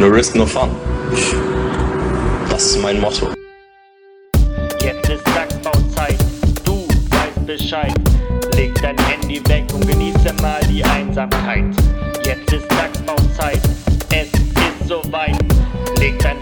No risk, no fun. Das ist mein Motto. Jetzt ist Sackbauzeit, du weißt Bescheid. Leg dein Handy weg und genieße mal die Einsamkeit. Jetzt ist Sackbauzeit, es ist soweit. Leg dein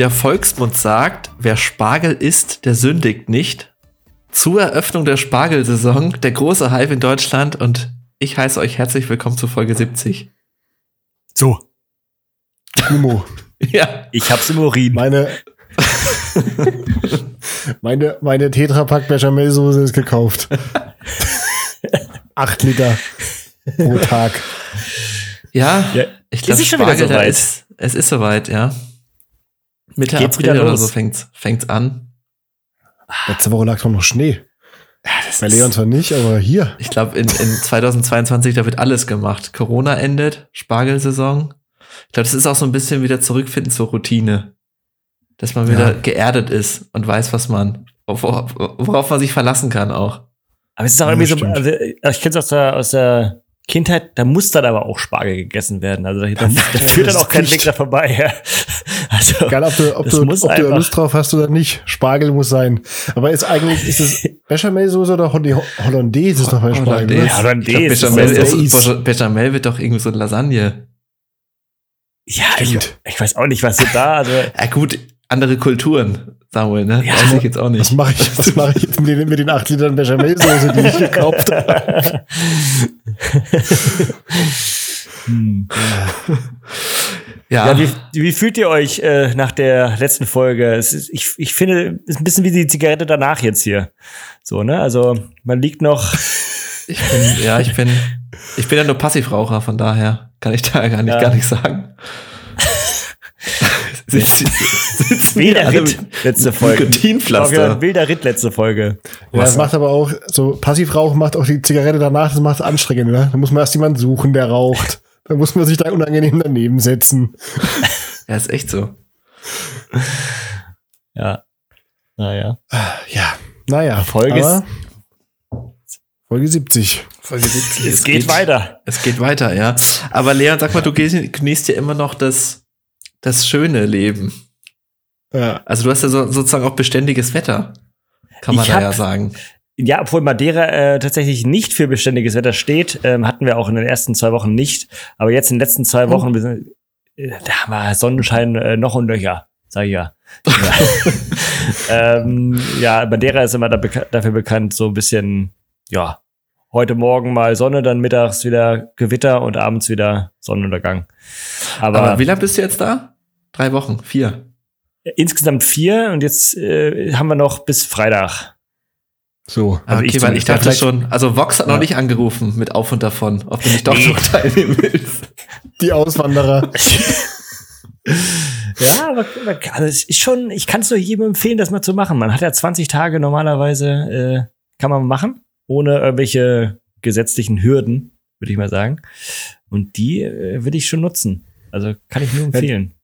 der Volksmund sagt, wer Spargel isst, der sündigt nicht. Zur Eröffnung der Spargelsaison, der große Hype in Deutschland und ich heiße euch herzlich willkommen zu Folge 70. So. Timo. Ja, Ich hab's im Urin. Meine, meine, meine Tetrapack Bechamelsoße ist gekauft. Acht Liter pro Tag. ja, Ja, ich ist glaube, es schon wieder Spargel, ist, es ist soweit, ja. Mitte Geht's April wieder oder so fängt's, fängt's an. Letzte Woche lag doch noch Schnee. Bei Leon zwar nicht, aber hier. Ich glaube, in, in 2022, da wird alles gemacht. Corona endet, Spargelsaison. Ich glaube, das ist auch so ein bisschen wieder zurückfinden zur Routine. Dass man wieder Ja. geerdet ist und weiß, was man, worauf, worauf man sich verlassen kann auch. Aber es ist auch Ja, irgendwie so, also, ich kenne es aus der, aus der Kindheit, da muss dann aber auch Spargel gegessen werden. Also da, da, da führt dann auch kein. Weg da vorbei. Ja. Also, Egal, ob du, ob du, muss ob du Lust drauf hast oder nicht. Spargel muss sein. Aber ist eigentlich, ist es Bechamelsoße oder Hollandaise ist doch bei Spargel. Hollandaise. Hollandaise Ich glaub, ist Bechamel, ist, Bechamel wird doch irgendwie so Lasagne. ja, ich, ich weiß auch nicht, was du da, also, Ja gut, andere Kulturen, Samuel, ne? Ja. Weiß ich jetzt auch Was nicht. mache ich, was mache ich jetzt mit den, mit den acht Litern Bechamelsoße, die ich gekauft habe? hm. Ja, Ja, wie, wie fühlt ihr euch äh, nach der letzten Folge? Es ist, ich, ich finde, es ist ein bisschen wie die Zigarette danach jetzt hier. So, ne? Also, man liegt noch. ich bin, ja, ich bin, ich bin ja nur Passivraucher, von daher kann ich da gar nicht, Ja. gar nicht sagen. Hier Wilder Ritt, letzte Folge. Nikotinpflaster. Wilder Ritt, letzte Folge. Ja, das macht aber auch, so Passivrauch macht auch die Zigarette danach, das macht es anstrengend, ne? Da muss man erst jemanden suchen, der raucht. Da muss man sich da unangenehm daneben setzen. Ja, ist echt so. Ja. Naja. Ja, naja. Folge aber Folge 70. Folge 70. Es, geht, weiter. Es geht weiter, ja. Aber Leon, sag mal, du gehst- genießt ja immer noch das, das schöne Leben. Ja. Also du hast ja so, sozusagen auch beständiges Wetter. Kann man Ich da hab- ja sagen. Ja, obwohl Madeira äh, tatsächlich nicht für beständiges Wetter steht, ähm, hatten wir auch in den ersten zwei Wochen nicht. Aber jetzt in den letzten zwei Wochen, wir sind, äh, da wir Sonnenschein äh, noch und nöcher, sag ich ja. ja. ähm, ja, Madeira ist immer da beka dafür bekannt, so ein bisschen, ja, heute Morgen mal Sonne, dann mittags wieder Gewitter und abends wieder Sonnenuntergang. Aber, Aber wie lange bist du jetzt da? Drei Wochen, vier. insgesamt vier und jetzt äh, haben wir noch bis Freitag. So. Also okay, ich weil ich dachte schon, also Vox hat noch Ja. nicht angerufen mit Auf und Davon, ob du nicht doch noch teilnehmen willst. Die Auswanderer. Ja, aber, aber also es ist schon, ich kann es nur jedem empfehlen, das mal zu machen. Man hat ja 20 Tage normalerweise, äh, kann man machen, ohne irgendwelche gesetzlichen Hürden, würde ich mal sagen. Und die äh, würde ich schon nutzen. Also kann ich nur empfehlen.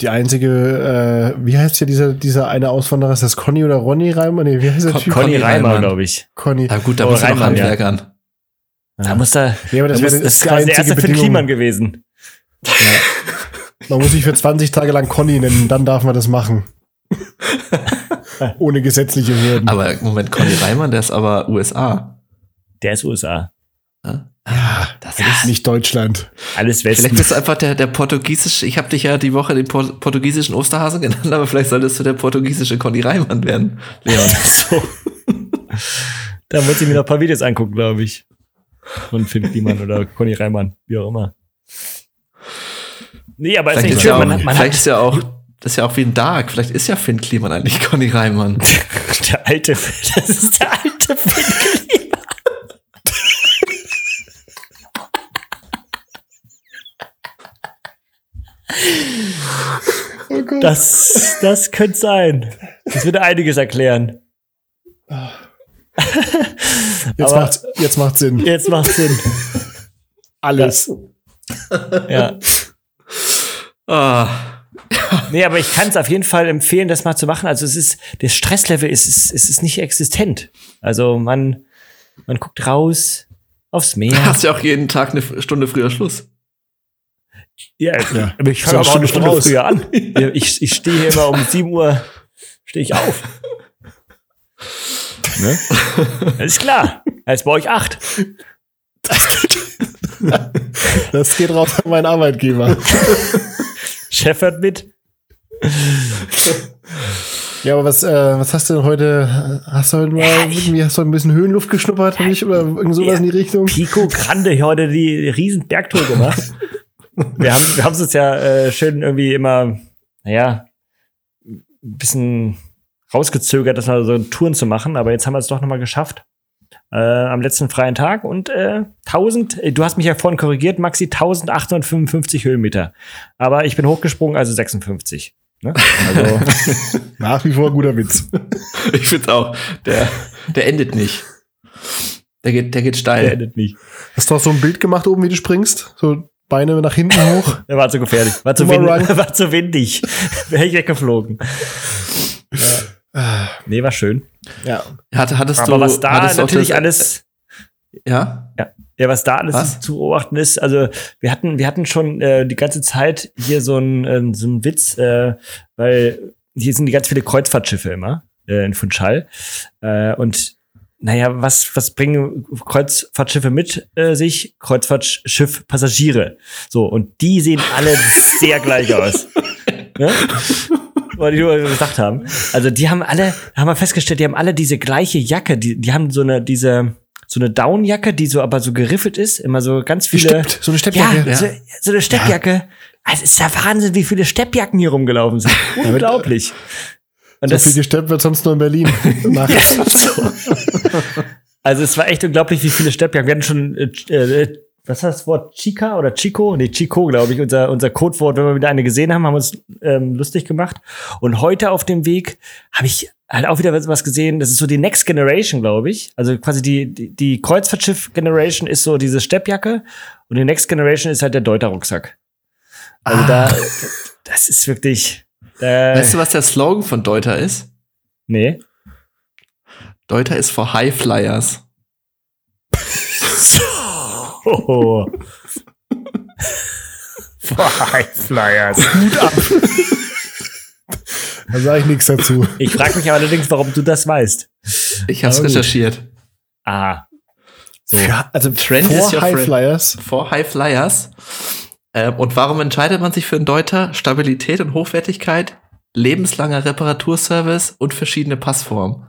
Die einzige, äh, wie heißt hier dieser, dieser eine Auswanderer? Ist das Conny oder Ronny Reimer? Nee, wie heißt der Con- Typ? Conny Conny Reimer, Reimann. glaube ich. Conny. Na gut, da Oh, muss er noch Reimann, ja. handwerkern. Da muss da, Ja, aber das, da wäre muss, das ist quasi der einzige erste Finn Bedingung. Kliman gewesen. Man muss sich für 20 Tage lang Conny nennen, dann darf man das machen. Ohne gesetzliche Hürden. Aber Moment, Conny Reimann, der ist aber USA. Der ist USA. Ja, Ah, das ist nicht Deutschland. Alles Westen. Vielleicht bist du einfach der, der portugiesische, ich habe dich ja die Woche den Por portugiesischen Osterhasen genannt, aber vielleicht solltest du der portugiesische Conny Reimann werden, Leon. so. da muss ich mir noch ein paar Videos angucken, glaube ich. Von Finn Kliman oder Conny Reimann, wie auch immer. Nee, aber Vielleicht ist, ja auch, Man, man vielleicht hat ist ja auch, das ist ja auch wie ein Dark, vielleicht ist ja Finn Kliman eigentlich Conny Reimann. der alte, das ist der alte Finn Kliman. Das, das könnte sein. Das würde einiges erklären. Jetzt Aber- macht jetzt macht Sinn. Jetzt macht Sinn. Alles. Ja. Ah, Nee, aber ich kann es auf jeden Fall empfehlen, das mal zu machen. Also es ist, das Stresslevel ist, ist, ist, ist nicht existent. Also man, man guckt raus aufs du Meer. hast ja auch jeden Tag eine Stunde früher Schluss. Ja, Ja. aber ich fange aber auch eine Stunde raus. früher an. Ja, Ich, ich stehe hier immer um 7 Uhr, stehe ich auf. Ne? Das ist klar. Als bei euch 8. Das geht raus an meinen Arbeitgeber. Chef hört mit. Ja, aber was, äh, was hast du denn heute? Hast du heute mal irgendwie hast du ein bisschen Höhenluft geschnuppert, hab ich, oder irgend sowas Ja. in die Richtung? Pico Grande heute die riesen Bergtour gemacht. Wir haben wir haben es uns ja äh, schön irgendwie immer, naja, ein bisschen rausgezögert, das mal so Touren zu machen, aber jetzt haben wir es doch nochmal geschafft. Äh, am letzten freien Tag und äh, 1000, äh, du hast mich ja vorhin korrigiert, Maxi, 1855 Höhenmeter. Aber ich bin hochgesprungen, also 56. Ne? Also, Nach wie vor guter Witz. Ich find's auch. Der, der endet nicht. Der geht, der geht der steil. endet nicht. Hast du auch so ein Bild gemacht oben, wie du springst? So Beine nach hinten hoch? Der war zu gefährlich. War zu, wind, war zu windig. Wäre ich weggeflogen. Nee, war schön. Ja. Hatte, hattest Aber du, was da natürlich alles, Ja? ja, was da alles Was? zu beobachten ist, also wir hatten, wir hatten schon äh, die ganze Zeit hier so einen äh, so einen Witz, äh, weil hier sind die ganz viele Kreuzfahrtschiffe immer äh, in Funchal. Äh, und naja, was, was bringen Kreuzfahrtschiffe mit äh, sich? Kreuzfahrtschiff Passagiere. So, und die sehen alle sehr gleich aus. ne? Wollte ich nur gesagt haben. Also die haben alle, haben wir festgestellt, die haben alle diese gleiche Jacke, die, die haben so eine, diese, so eine Downjacke, die so aber so geriffelt ist, immer so ganz viele. Gesteppt, so eine Ja, Steppjacke. So, so eine Steppjacke. Also es ist ja Wahnsinn, wie viele Steppjacken hier rumgelaufen sind. Unglaublich. Und So das, viel gesteppt wird sonst nur in Berlin. Nach, also es war echt unglaublich, wie viele Steppjacken. Wir hatten schon, äh, äh, was heißt das Wort? Chica oder Chico? Nee, Chico, glaube ich, unser, unser Codewort, wenn wir wieder eine gesehen haben, haben wir uns ähm, lustig gemacht. Und heute auf dem Weg habe ich halt auch wieder was gesehen. Das ist so die Next Generation, glaube ich. Also quasi die, die, die Kreuzfahrtschiff Generation ist so diese Steppjacke und die Next Generation ist halt der Deuter-Rucksack. Also da, das ist wirklich, äh, Weißt du, was der Slogan von Deuter ist? nee. Deuter ist for High Flyers. Oh. Flyers. da sage ich nichts dazu. Ich frage mich allerdings, warum du das weißt. Ich hab's Aber gut. recherchiert. Ah. Ja, also Trend vor is your High. Flyers. For High Flyers. Ähm, und warum entscheidet man sich für einen Deuter? Stabilität und Hochwertigkeit, lebenslanger Reparaturservice und verschiedene Passformen.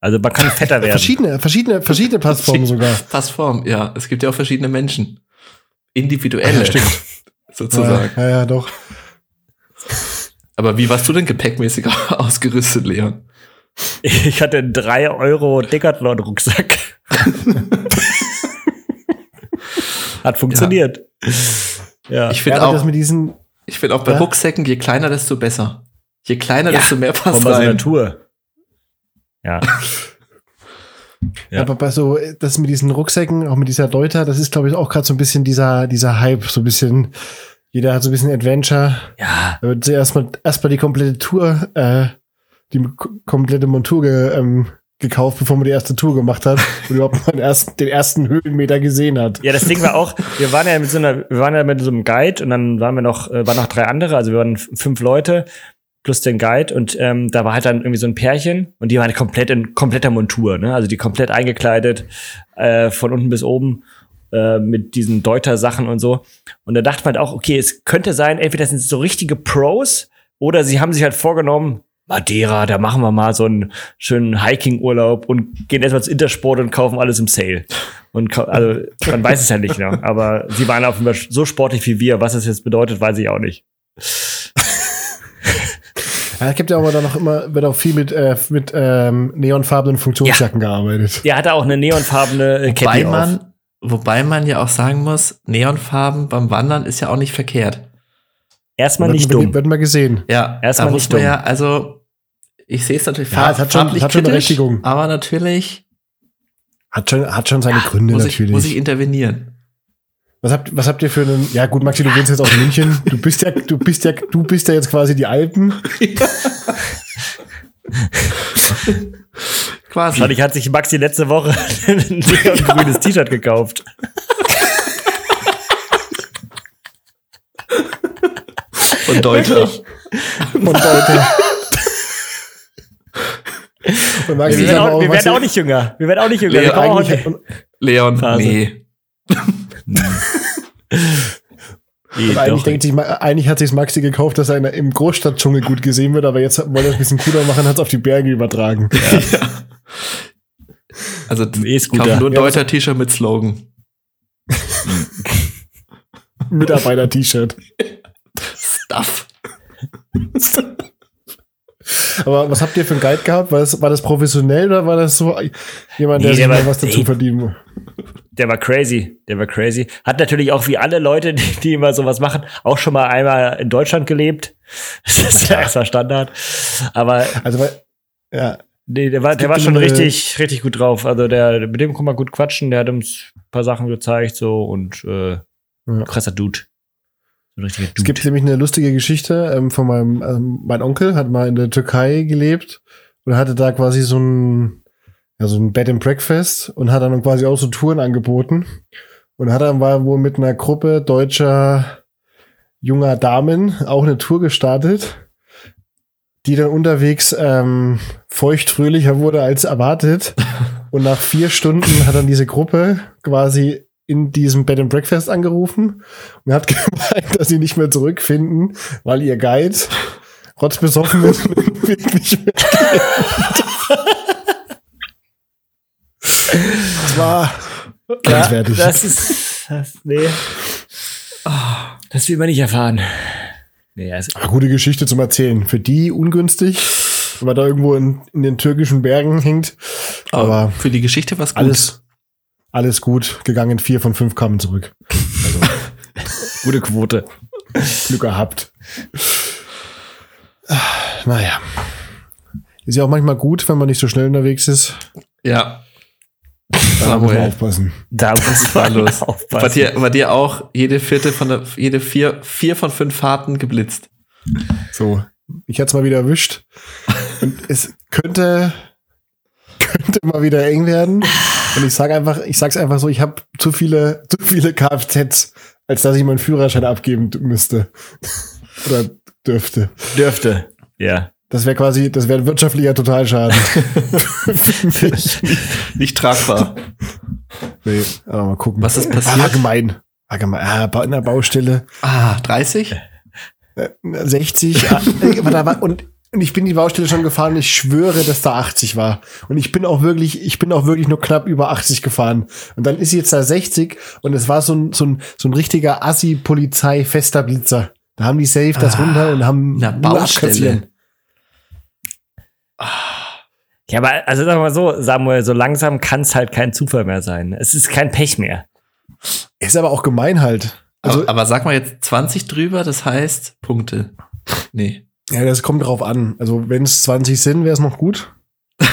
Also man kann fetter werden. Verschiedene, verschiedene, verschiedene Passformen sogar. Passform, ja. Es gibt ja auch verschiedene Menschen. Individuelle. Ja, stimmt. Sozusagen. Ja, ja, ja, doch. Aber wie warst du denn gepäckmäßig ausgerüstet, Leon? Ich hatte einen 3 Euro Decathlon-Rucksack. Hat funktioniert. Ja. Ich Ja, finde aber auch, das mit diesen, ich finde auch bei Ja? Rucksäcken, je kleiner, desto besser. Je kleiner, Ja. desto mehr passt rein. Tour. Ja. Ja. aber bei so, das mit diesen Rucksäcken, auch mit dieser Deuter, das ist, glaube ich, auch gerade so ein bisschen dieser, dieser Hype, so ein bisschen, jeder hat so ein bisschen Adventure. Ja. Da wird zuerst mal, erst mal die komplette Tour, äh, die komplette Montur ge, ähm, gekauft, bevor man die erste Tour gemacht hat und überhaupt mal den ersten, den ersten Höhenmeter gesehen hat. Ja, das Ding war auch, wir waren ja mit so einer, wir waren ja mit so einem Guide und dann waren wir noch, äh, waren noch drei andere, also wir waren fünf Leute plus den Guide und ähm, da war halt dann irgendwie so ein Pärchen und die waren komplett in kompletter Montur, ne? Also die komplett eingekleidet, äh, von unten bis oben äh, mit diesen Deuter-Sachen und so. Und da dachte man halt auch, okay, es könnte sein, entweder das sind so richtige Pros oder sie haben sich halt vorgenommen, Madeira, da machen wir mal so einen schönen Hiking-Urlaub und gehen erstmal zu Intersport und kaufen alles im Sale. Und also, man weiß es ja nicht, ne? aber sie waren auf jeden Fall so sportlich wie wir. Was es jetzt bedeutet, weiß ich auch nicht. Ja, es gibt ja auch dann noch immer, wird auch viel mit, äh, mit ähm, neonfarbenen Funktionsjacken gearbeitet. Der hatte auch eine neonfarbene äh, Wobei Cappy auf. man, wobei man ja auch sagen muss, Neonfarben beim Wandern ist ja auch nicht verkehrt. Erstmal nicht wird, dumm. Wird mal gesehen. Ja, Erstmal nicht dumm. ja, also ich sehe es natürlich Ja, es hat schon- farblich hat schon kritisch, Berechtigung. aber natürlich Hat schon, hat schon seine Gründe muss ich, natürlich. muss ich intervenieren. Was habt, was habt ihr für einen, ja gut, Maxi, du wohnst jetzt auch in München. Du bist ja, du bist ja, du bist ja jetzt quasi die Alpen. Quasi. Wahrscheinlich hat sich Maxi letzte Woche ein grünes T-Shirt gekauft. Und Deutscher. Und Leute. Und Maxi Wir ist werden, auch, wir werden auch nicht jünger. Wir werden auch nicht jünger. Nee, Wir. Leon, nee. Und eigentlich, denkt sich, eigentlich hat sich Maxi gekauft, dass er in, im Großstadtdschungel gut gesehen wird, aber jetzt wollen wir es ein bisschen cooler machen, hat es auf die Berge übertragen. Also E-Scooter. kaufen nur ein Ja, deutscher T-Shirt mit Slogan. Mitarbeiter-T-Shirt. Stuff. Aber was habt ihr für einen Guide gehabt? War das, war das professionell oder war das so jemand, der Nee, sich der mal war- was dazu nee. verdienen Der war crazy. Der war crazy. Hat natürlich auch wie alle Leute, die, die immer sowas machen, auch schon mal einmal in Deutschland gelebt. Das ist ja erstmal Standard. Aber Also, ja, nee, der war, der war schon richtig, richtig gut drauf. Also der, mit dem kann man gut quatschen. Der hat uns ein paar Sachen gezeigt, so und äh, Ja. krasser Dude. Richtiger Es Dude. gibt nämlich eine lustige Geschichte ähm, von meinem, ähm, mein Onkel hat mal in der Türkei gelebt und hatte da quasi so ein, ja, so ein Bed and Breakfast und hat dann quasi auch so Touren angeboten und hat dann war wohl mit einer Gruppe deutscher junger Damen auch eine Tour gestartet, die dann unterwegs ähm, feuchtfröhlicher wurde als erwartet und nach vier Stunden hat dann diese Gruppe quasi in diesem Bed and Breakfast angerufen und hat gemeint, dass sie nicht mehr zurückfinden, weil ihr Guide rotzbesoffen ist und wirklich Das war grenzwertig. Das ist, das, nee. Das will man nicht erfahren. Nee, also, Eine gute Geschichte zum Erzählen. Für die ungünstig, wenn man da irgendwo in, in den türkischen Bergen hängt. Aber Aber für die Geschichte was gut. alles, alles gut gegangen. Vier von fünf kamen zurück. gute Quote. Glück gehabt. Naja. Ist ja auch manchmal gut, wenn man nicht so schnell unterwegs ist. Ja. Da muss man aufpassen. Da muss war man los? Bei aufpassen. dir, bei dir auch jede vierte von der, jede vier, vier von fünf Fahrten geblitzt. So, ich hatte es mal wieder erwischt. Und es könnte, könnte mal wieder eng werden. Und ich sage einfach, ich sag's einfach so, ich habe zu viele, zu viele Kfz, als dass ich meinen Führerschein abgeben müsste. Oder dürfte. Dürfte. Ja. Das wäre quasi, das wäre ein wirtschaftlicher Totalschaden. Nicht tragbar. Nee, aber mal gucken. Was ist Ah, passiert? Allgemein. Allgemein. Ah, in der Baustelle. Ah, 30? 60. ah, äh, warte, aber- und, und ich bin die Baustelle schon gefahren. Ich schwöre, dass da 80 war. Und ich bin auch wirklich, ich bin auch wirklich nur knapp über 80 gefahren. Und dann ist sie jetzt da 60 und es war so ein, so ein, so ein richtiger Assi-Polizei-fester Blitzer. Da haben die safe das Ah, runter und haben na, nur Baustelle. abkassieren. Ja, aber also sag mal so, Samuel, so langsam kann es halt kein Zufall mehr sein. Es ist kein Pech mehr. Ist aber auch gemein halt. Also, aber, aber sag mal jetzt 20 drüber, das heißt Punkte. Nee. Ja, das kommt drauf an. Also, wenn es 20 sind, wäre es noch gut.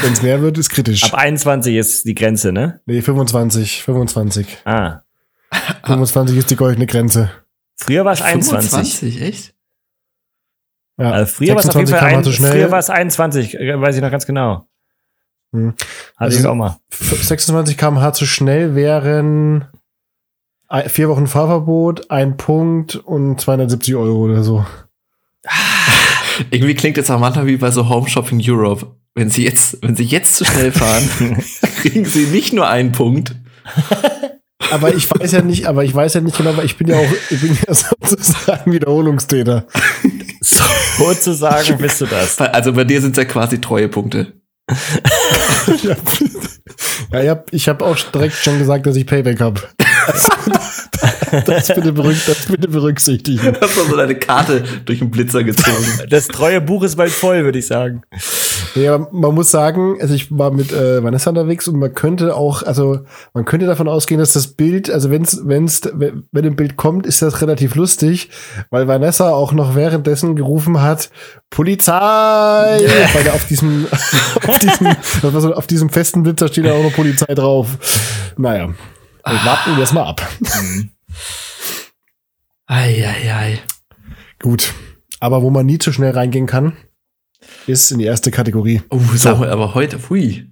Wenn es mehr wird, ist kritisch. Ab 21 ist die Grenze, ne? nee, 25, 25. Ah. 25 ist die goldene Grenze. Früher war es 21. 25, echt? Ja. Also früher war es auf jeden 26 Fall ein, man zu schnell. früher war es 21, äh, weiß ich noch ganz genau. Hm. Hatte Also- ich auch mal. 26 km/h zu schnell wären vier Wochen Fahrverbot, ein Punkt und 270 Euro oder so. Irgendwie klingt auch manchmal wie bei so Home Shopping Europe. Wenn sie jetzt, wenn sie jetzt zu schnell fahren, kriegen sie nicht nur einen Punkt. Aber ich weiß ja nicht, aber ich weiß ja nicht genau, weil ich bin ja auch, ich bin ja sozusagen Wiederholungstäter. Sozusagen bist du das. Also bei dir sind es ja quasi Treuepunkte. Ja, ja ich habe ich hab auch direkt schon gesagt, dass ich Payback habe. Also, das, bitte berück, das bitte berücksichtigen. Du hast so deine Karte durch den Blitzer gezogen. Das treue Buch ist bald voll, würde ich sagen. Ja, man muss sagen, also ich war mit äh, Vanessa unterwegs und man könnte auch, also man könnte davon ausgehen, dass das Bild, also wenn's, wenn's, wenn wenn ein Bild kommt, ist das relativ lustig, weil Vanessa auch noch währenddessen gerufen hat, Polizei! Weil da auf diesem, auf diesem, auf diesem festen Blitzer steht da auch noch Polizei drauf. Naja. Wir warten wir jetzt mal ab. Eieiei. Gut. Aber wo man nie zu schnell reingehen kann, ist in die erste Kategorie. Oh, sag mal, aber heute, hui.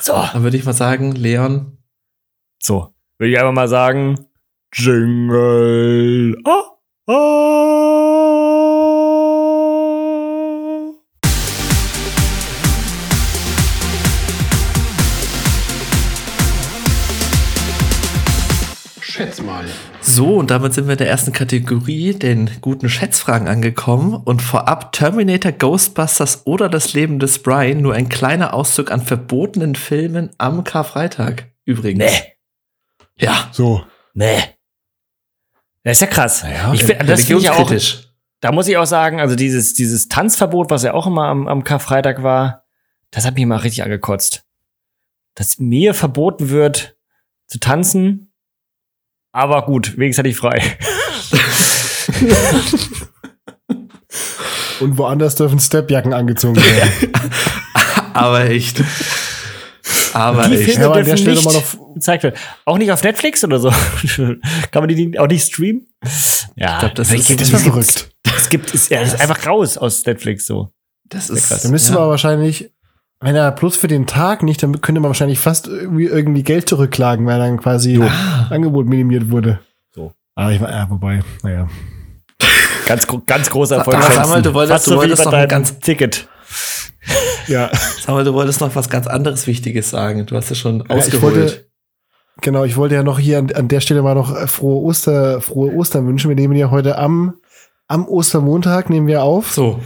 So. Dann würde ich mal sagen, Leon, So. Würde ich einfach mal sagen, Jingle. Ah, ah. So, und damit sind wir in der ersten Kategorie, den guten Schätzfragen angekommen. Und vorab Terminator, Ghostbusters oder das Leben des Brian, nur ein kleiner Auszug an verbotenen Filmen am Karfreitag. Übrigens. Nee, Ja. So. nee. Das ist ja krass. ja ich find, das finde ich auch, religionskritisch. da muss ich auch sagen, also dieses, dieses Tanzverbot, was ja auch immer am, am Karfreitag war, das hat mich immer richtig angekotzt. Dass mir verboten wird, zu tanzen, aber gut, wenigstens hatte ich frei. Und woanders dürfen Stepjacken angezogen werden. Aber echt. Aber Die echt. Filme Ja, aber an der dürfen Stelle nicht mal noch- gezeigt werden. Auch nicht auf Netflix oder so. Kann man die auch nicht streamen? Ja, Ich glaub, das Das ist verrückt. Es gibt, ist, ja, das ist einfach raus aus Netflix so. Das krass. ist Da müsste ja. man wahrscheinlich, wenn er plus für den Tag nicht, dann könnte man wahrscheinlich fast irgendwie, irgendwie Geld zurückklagen, weil dann quasi Angebot minimiert wurde. So. Aber ich war, ja, wobei, naja. Ganz, ganz großer Erfolg. mal, du wolltest- Fast du so wolltest noch ein ganz- Ticket. Ja, Sag mal, du wolltest noch was ganz anderes Wichtiges sagen. Du hast es schon Ja, ich ausgeholt. wollte- genau, ich wollte ja noch hier an, an der Stelle mal noch äh, frohe Oster, frohe Ostern wünschen. Wir nehmen ja heute am, am Ostermontag nehmen wir auf. so.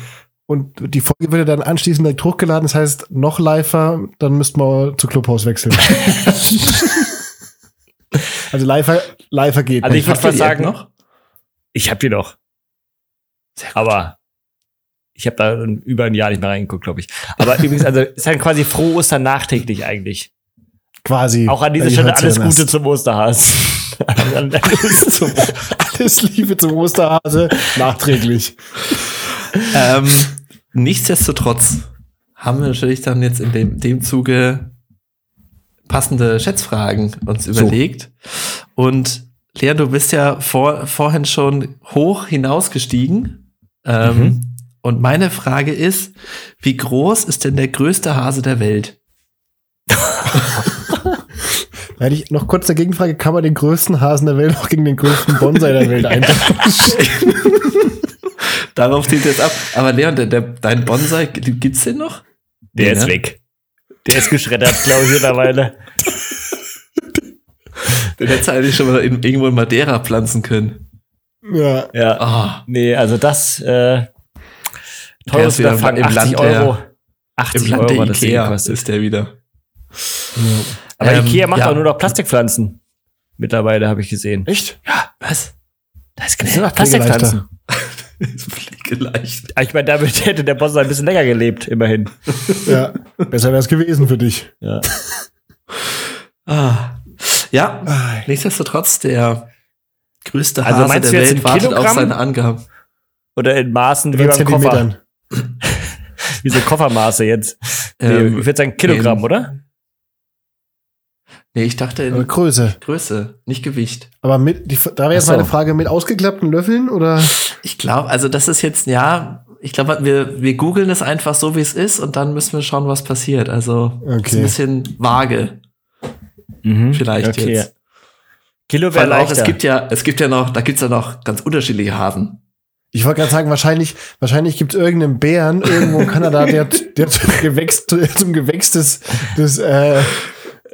Und die Folge wird ja dann anschließend direkt hochgeladen. Das heißt, noch liver, dann müssten wir zu Clubhaus wechseln. also liver, liver geht Also ich würde App sagen, noch? ich habe die noch. Sehr gut. Aber ich habe da über ein Jahr nicht mehr reingeguckt, glaube ich. Aber übrigens, also ist halt quasi frohe Ostern nachträglich eigentlich. Quasi. Auch an dieser Stelle alles Gute zum Osterhas. alles zum Alles Liebe zum Osterhase, nachträglich. ähm, nichtsdestotrotz haben wir natürlich dann jetzt in dem, dem Zuge passende Schätzfragen uns überlegt. Und Lea, du bist ja vor, vorhin schon hoch hinausgestiegen. Ähm, Mhm. Und meine Frage ist, wie groß ist denn der größte Hase der Welt? Hätte ich noch kurz eine Gegenfrage. Kann man den größten Hasen der Welt auch gegen den größten Bonsai der Welt eintauschen? Darauf zielt jetzt ab. Aber Leon, der, der, dein Bonsai, gibt's den noch? Der Nee, ist ne? weg. Der ist geschreddert, glaube ich, mittlerweile. Den hättest du eigentlich schon mal in, irgendwo in Madeira pflanzen können. ja. Ja. Ah, Nee, also das äh, Der teures ist wieder Unterfangen, im 80 Land der- Euro. Im 80 Land Euro der Ikea ist der wieder. Aber Ähm, Ikea macht ja. auch nur noch Plastikpflanzen. Mittlerweile habe ich gesehen. Echt? Ja, was? Das ist ist nur noch Pflegeleichter. Plastikpflanzen. Pflegeleicht. Aber Ich meine, damit hätte der Boss ein bisschen länger gelebt, immerhin. Ja. Besser wäre es gewesen für dich. Ja. Ah. Ja, nichtsdestotrotz, der größte Also Hase meinst der du jetzt Welt in wartet auf Kilogramm? seine Angaben. Oder in Maßen wie beim Koffer. Wie so Koffermaße jetzt. Ähm, ich würde sagen Kilogramm, in- oder? Nee, ich dachte in Größe. Größe, nicht Gewicht. Aber mit, die, da wäre jetzt so. meine Frage, mit ausgeklappten Löffeln oder? Ich glaube, also das ist jetzt, ja, ich glaube, wir, wir googeln es einfach so, wie es ist und dann müssen wir schauen, was passiert. Also ist Okay. ein bisschen vage. Mhm. Vielleicht jetzt. Kilo wäre auch, leichter. es gibt ja, es gibt ja noch, da gibt's ja noch ganz unterschiedliche Hasen. Ich wollte gerade sagen, wahrscheinlich, wahrscheinlich gibt es irgendeinen Bären irgendwo in Kanada, der, der zum Gewächs, zum Gewächs des, des, äh,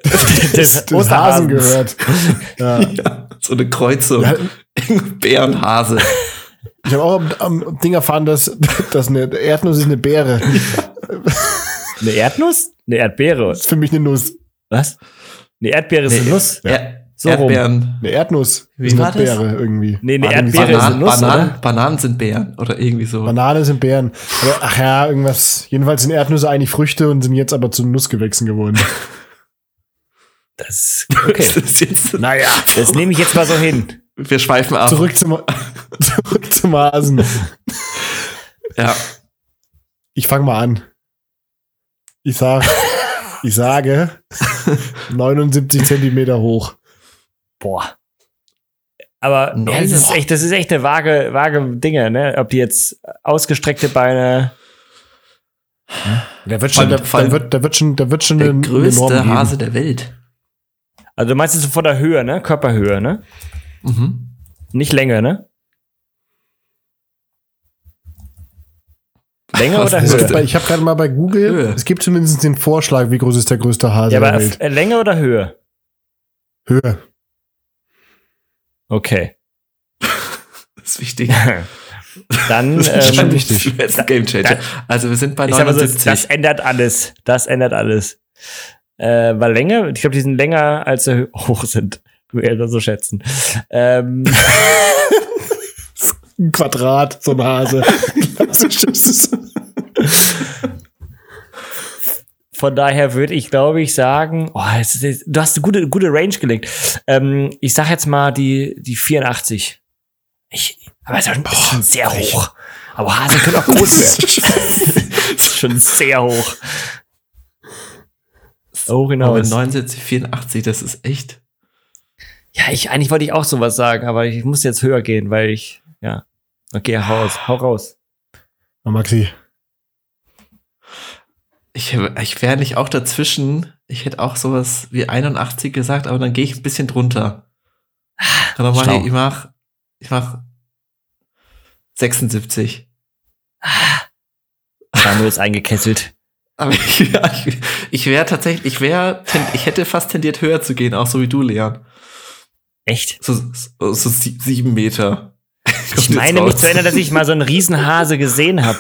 des, des, des Hasen gehört. Ja. Ja, so eine Kreuzung. Ja. Bärenhase. Ich habe auch am, am Ding erfahren, dass, dass eine Erdnuss ist eine Beere. Eine Erdnuss? Eine Erdbeere. Das ist für mich eine Nuss. Was? Eine Erdbeere ist eine Nee, Nuss. Er, So rum. Erdbeeren. Eine Erdnuss Wie ist eine? Beere irgendwie. Nee, eine Erdbeere so. ist eine Bananen, Nuss, Bananen, oder? Bananen sind Bären oder irgendwie so. Banane sind Beeren. Aber, ach ja, irgendwas. Jedenfalls sind Erdnüsse eigentlich Früchte und sind jetzt aber zu Nussgewächsen geworden. Das, okay. Das ist jetzt, naja, das nehme ich jetzt mal so hin. wir schweifen ab. Zurück zum, zurück zum Hasen. Ja. Ich fange mal an. Ich sag, ich sage 79 Zentimeter hoch. Boah. Aber ja, das, ist echt, das ist echt eine vage, vage Dinge, ne? Ob die jetzt ausgestreckte Beine. Der wird schon, der, der, wird, schon, der wird schon der größte. Hase der Welt. Also du meinst jetzt von der Höhe, ne? Körperhöhe, ne? Mhm. Nicht Länge, ne? Länge Was oder Es Höhe? bei, ich habe gerade mal bei Google, Höhe. es gibt zumindest den Vorschlag, wie groß ist der größte Hase Ja, der aber Welt. äh, Länge oder Höhe? Höhe. Okay. Das ist wichtig. Dann, Das ist schon ähm, wichtig. Das ist ein Game Changer. Also wir sind bei ich sag mal so, 79. das ändert alles. Das ändert alles. Äh, weil Länge, ich glaube, die sind länger, als sie hoch sind. Würde ich so schätzen. Ähm, Ein Quadrat, so ein Hase. Von daher würde ich, glaube ich, sagen, oh, es ist, du hast eine gute, gute Range gelegt. Ähm, ich sag jetzt mal die, die 84. Ich, aber es ist schon, ist schon sehr hoch. Aber Hasen können auch groß werden. ist schon sehr hoch. Hoch Aber hinaus. 79, 84, das ist echt. Ja, ich, eigentlich wollte ich auch sowas sagen, aber ich muss jetzt höher gehen, weil ich, ja. Okay, hau raus, hau raus. Oh, Maxi. Ich, ich wäre nicht auch dazwischen. Ich hätte auch sowas wie 81 gesagt, aber dann gehe ich ein bisschen drunter. Dann mach ich, ich mach, ich mach 76. Samuel ist eingekesselt. Aber ich, ich, ich wäre tatsächlich, ich wäre, ich hätte fast tendiert höher zu gehen, auch so wie du, Leon. Echt? So, so, so sie- sieben Meter. Ich meine mich zu erinnern, dass ich mal so einen Riesenhase gesehen habe.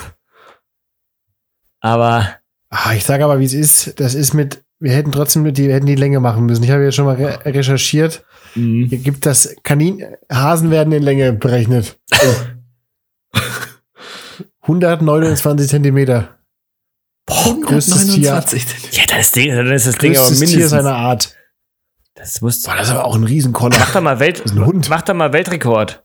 Aber Ah, ich sage aber, wie es ist. Das ist mit, wir hätten trotzdem mit die, wir hätten die Länge machen müssen. Ich habe jetzt schon mal re recherchiert. mh, Hier gibt das Kanin, Hasen werden in Länge berechnet. Oh. 129 Zentimeter. Größtes Tier. 129. ja, das Ding, dann ist das Ding aber Größtes Tier mindestens. seiner Art. Das muss. Boah, das ist aber auch ein Riesenkoller. Mach doch mal Welt, ist ein Hund. mach doch mal Weltrekord.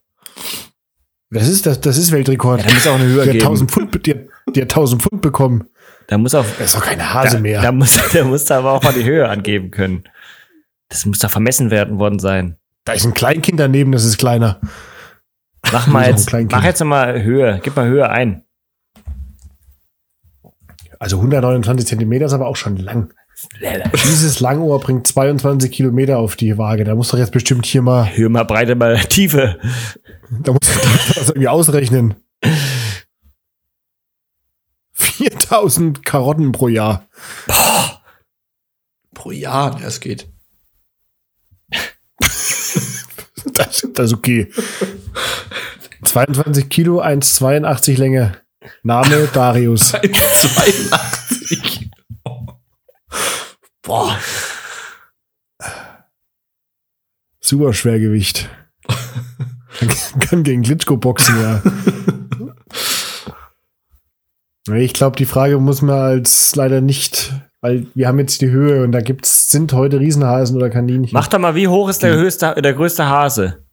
Das ist, das, das ist Weltrekord. Ja, da muss auch eine höher die, hat geben. 1000 Pfund, die, die hat 1000 Pfund bekommen. Da muss auch. Das ist doch keine Hase da, mehr. Da muss, da muss da aber auch mal die Höhe angeben können. Das muss da vermessen werden worden sein. Da ist ein Kleinkind daneben, das ist kleiner. Mach mal Das jetzt, mach jetzt noch mal Höhe. Gib mal Höhe ein. Also 129 Zentimeter ist aber auch schon lang. Dieses Langohr bringt 22 Kilometer auf die Waage. Da muss doch jetzt bestimmt hier mal, Höhe mal Breite mal Tiefe. da muss doch das irgendwie ausrechnen. 4000 Karotten pro Jahr. Pro Jahr, ja, es geht. Das, das ist okay. 22 Kilo, 1,82 Länge. Name Darius. 82. Boah. Super Schwergewicht. Kann- gegen Klitschko boxen, ja. Ich glaube, die Frage muss man als leider nicht, weil wir haben jetzt die Höhe und da gibt's, sind heute Riesenhasen oder Kaninchen. Mach doch mal, wie hoch ist der höchste, der größte Hase?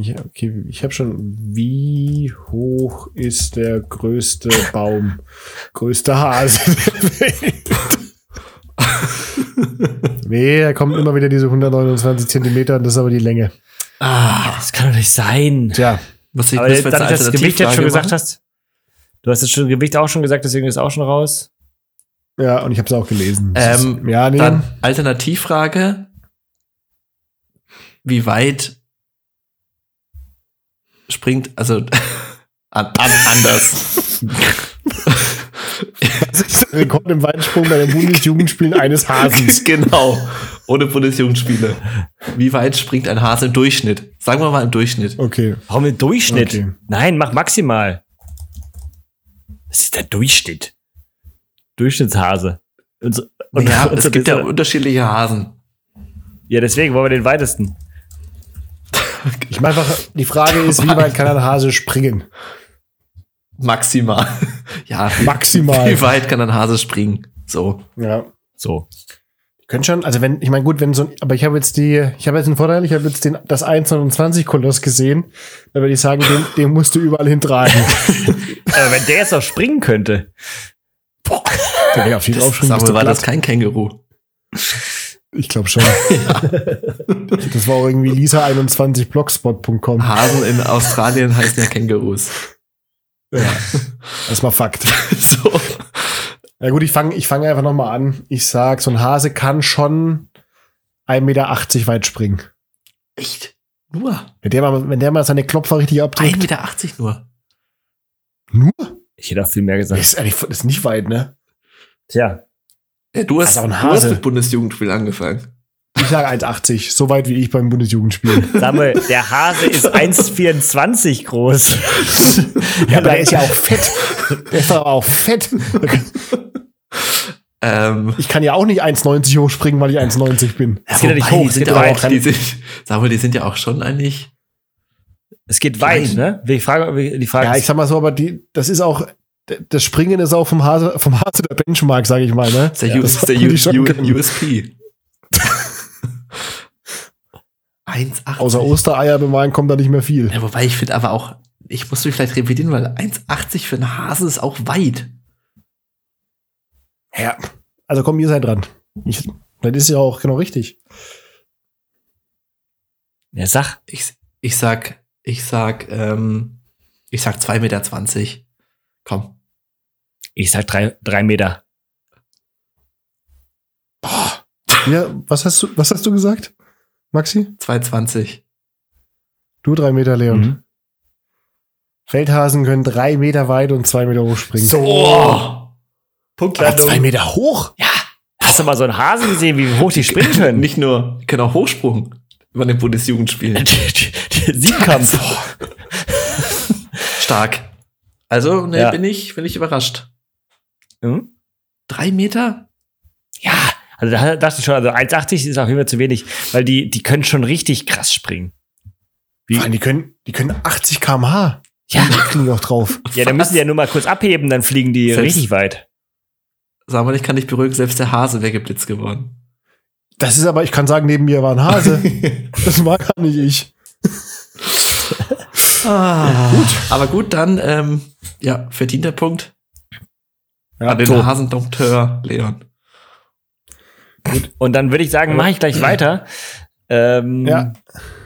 Ich, okay, ich habe schon, wie hoch ist der größte Baum? größte Hase der Welt? nee, da kommen immer wieder diese 129 Zentimeter und das ist aber die Länge. Ah, Das kann doch nicht sein. Tja, was ich Aber wir dadurch, dass das Gewicht jetzt schon gesagt machen? hast. Du hast das schon Gewicht auch schon gesagt, deswegen ist auch schon raus. ja, und ich habe es auch gelesen. Ähm, ist, ja, nee. Dann Alternativfrage. Wie weit springt, also an, an, anders. Das ist der Rekord im Weitsprung bei den Bundesjugendspielen eines Hasens. genau. Ohne Bundesjugendspiele. Wie weit springt ein Hase im Durchschnitt? Sagen wir mal im Durchschnitt. Okay. Warum im Durchschnitt? Okay. Nein, mach maximal. Was ist der Durchschnitt? Durchschnittshase. Und so, und, ja, und es gibt ja das- unterschiedliche Hasen. ja, deswegen wollen wir den weitesten. Ich meine einfach, die Frage ist, wie weit kann ein Hase springen? Maximal. Ja, Maximal. wie weit kann ein Hase springen? So. Ja. So. Können schon, also wenn, ich meine, gut, wenn so ein, aber ich habe jetzt die, ich habe jetzt einen Vorteil, ich habe jetzt den, das 1,29 Koloss gesehen, da würde ich sagen, den, den musst du überall hintragen. Aber wenn der jetzt noch springen könnte. Wenn ich auf die draufspringen, Sag bist mal, du war das kein Känguru? Ich glaube schon. Das war auch irgendwie lisa21blogspot.com. Hasen in Australien heißen ja Kängurus. Ja. Erstmal Fakt. so. Na gut, ich fange ich fang einfach nochmal an. Ich sag, so ein Hase kann schon 1,80 Meter weit springen. Echt? Nur? Wenn der mal, wenn der mal seine Klopfer richtig 1,80 abdrückt. Meter nur. Nur? Ich hätte auch viel mehr Das gesagt. ist, eigentlich- das ist nicht weit, ne? Tja, Ja, du hast, Das ist auch ein du hast Hase. mit Bundesjugendspiel angefangen. Ich sage 1,80. So weit wie ich beim Bundesjugendspielen. Samuel, der Hase ist 1,24 groß. ja, aber der ist ja auch fett. Der ist aber auch fett. Ähm, Ich kann ja auch nicht 1,90 hochspringen, weil ich 1,90 bin. Es geht ja nicht hoch, Die sind, geht ja weit. auch, die, sind, sag mal, die sind ja auch schon eigentlich. Es geht weit, ne? Die Frage, die Frage Ja, ich ist, sag mal so, aber die, das ist auch, das Springen ist auch vom Hase, vom Hase der Benchmark, sage ich mal, ne? Das ist der, Ja, das ist der U, U. USP. 1,80. Außer Ostereier bemalen kommt da nicht mehr viel. Ja, wobei ich finde aber auch, ich muss mich vielleicht revidieren, weil 1,80 für einen Hase ist auch weit. Ja. Also komm, ihr seid dran. Ich, das ist ja auch genau richtig. ja, sag, Ich, ich sag, ich sag, ähm, ich sag 2,20 Meter. Komm. Ich sag drei, drei Meter. Ja, was hast du, was hast du gesagt, Maxi? 2,20. Du drei Meter, Leon. Mhm. Feldhasen können drei Meter weit und zwei Meter hoch springen. Oh! Aber zwei Meter hoch? Hast du mal so einen Hasen gesehen, wie hoch die springen können? Nicht nur, die können auch Hochsprung über den Bundesjugendspielen. Siegkampf. Stark. Also, ne, Ja. bin ich, bin ich überrascht. Hm? Drei Meter? Ja, also da dachte ich schon, also 1,80 ist auf jeden Fall zu wenig, weil die, die können schon richtig krass springen. Allem, die können, die können 80 km/h. Ja. Die fliegen noch drauf. Ja, dann müssen die ja nur mal kurz abheben, dann fliegen die Selbst- richtig weit. Sag mal, ich kann dich beruhigen, selbst der Hase wäre geblitzt geworden. Das ist aber, ich kann sagen, neben mir war ein Hase. das war gar nicht ich. Ah, gut. Aber gut, dann, ähm, ja, verdienter Punkt Ja, an den so. Hasendompteur Leon. Und dann würde ich sagen, mache ich gleich weiter. Ähm, Ja.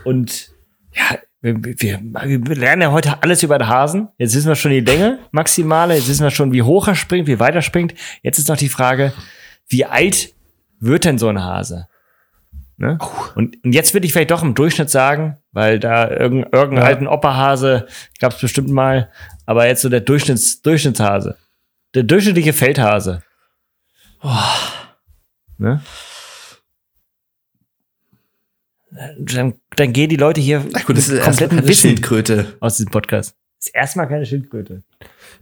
Und ja, wir, wir, wir lernen ja heute alles über den Hasen. Jetzt wissen wir schon die Länge maximale. Jetzt wissen wir schon, wie hoch er springt, wie weit er springt. Jetzt ist noch die Frage, wie alt wird denn so ein Hase? Ne? Und, und jetzt würde ich vielleicht doch im Durchschnitt sagen, weil da irgendein, irgendein Ja. alten Opperhase gab es bestimmt mal, aber jetzt so der Durchschnitts, Durchschnittshase. Der durchschnittliche Feldhase. Ne? Dann, dann gehen die Leute hier gut, das ist keine Wissen Schildkröte. aus diesem Podcast. Ist erstmal keine Schildkröte.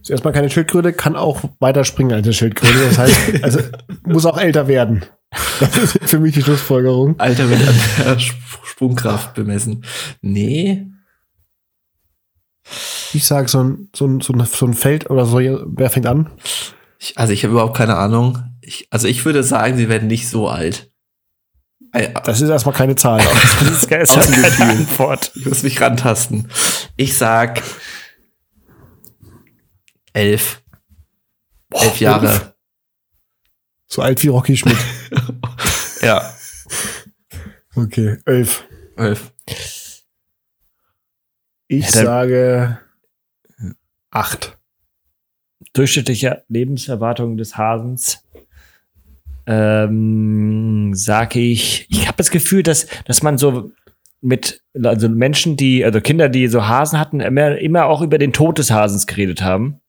Ist erstmal keine Schildkröte, kann auch weiter springen als eine Schildkröte. Das heißt, also muss auch älter werden. Das ist für mich die Schlussfolgerung. Alter wird an der Sp- Sprungkraft bemessen. Nee. Ich sag so ein, so ein, so ein, so ein Feld oder so, wer fängt an? Ich, also ich habe überhaupt keine Ahnung. Ich, also ich würde sagen, sie werden nicht so alt. Äh, Das ist erstmal keine Zahl. Das ist, das ist keine Gefühl. Antwort. Ich muss mich rantasten. Ich sag elf. elf Jahre. So alt wie Rocky Schmidt. Ja, Okay, elf. elf. Ich Ja, sage acht. Durchschnittliche Lebenserwartung des Hasens. Ähm, sag ich, ich habe das Gefühl, dass, dass man so mit, also Menschen, die, also Kinder, die so Hasen hatten, immer, immer auch über den Tod des Hasens geredet haben.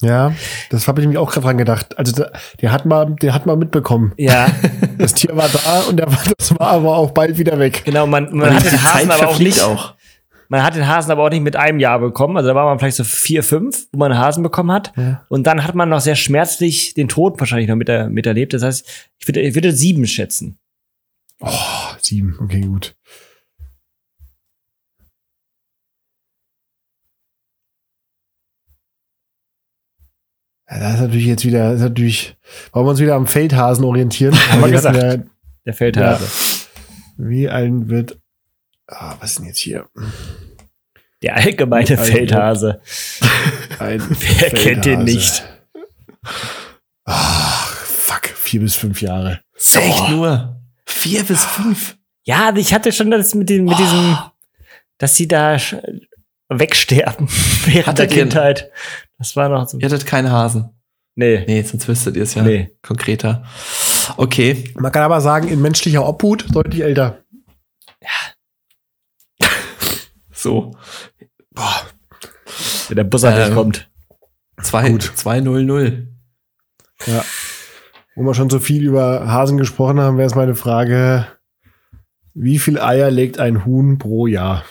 Ja, das habe ich nämlich auch gerade dran gedacht. Also der, hat mal, der hat mal mitbekommen. Ja, Das Tier war da und der war, das war aber auch bald wieder weg. genau, man, man Man hat die den Hasen aber auch nicht, auch. Man hat den Hasen aber auch nicht mit einem Jahr bekommen. Also da war man vielleicht so vier, fünf, wo man einen Hasen bekommen hat. Ja. Und dann hat man noch sehr schmerzlich den Tod wahrscheinlich noch miter, miterlebt. Das heißt, ich würde, ich würde sieben schätzen. Oh, sieben. Okay, gut. Ja, das ist natürlich jetzt wieder, ist natürlich, wollen wir uns wieder am Feldhasen orientieren? Haben wir gesagt. ja- Der Feldhase. wie alt wird, ah, was ist denn jetzt hier? Der allgemeine Also- Feldhase. Ein Wer kennt den Feldhase. nicht? Ach, fuck, vier bis fünf Jahre. Echt nur. Vier bis fünf. Ja, ich hatte schon das mit, dem, mit diesem, dass sie da wegsterben während Hattet der Kindheit. Das war noch so. Ihr hattet keine Hasen. Nee. Nee, sonst wüsstet ihr es ja Nee. konkreter. Okay. Man kann aber sagen, in menschlicher Obhut deutlich älter. So. Wenn der Bus halt Ähm. nicht kommt. Zwei, Gut. 2-0-0. Ja. Wo wir schon so viel über Hasen gesprochen haben, wäre es meine Frage, wie viel Eier legt ein Huhn pro Jahr?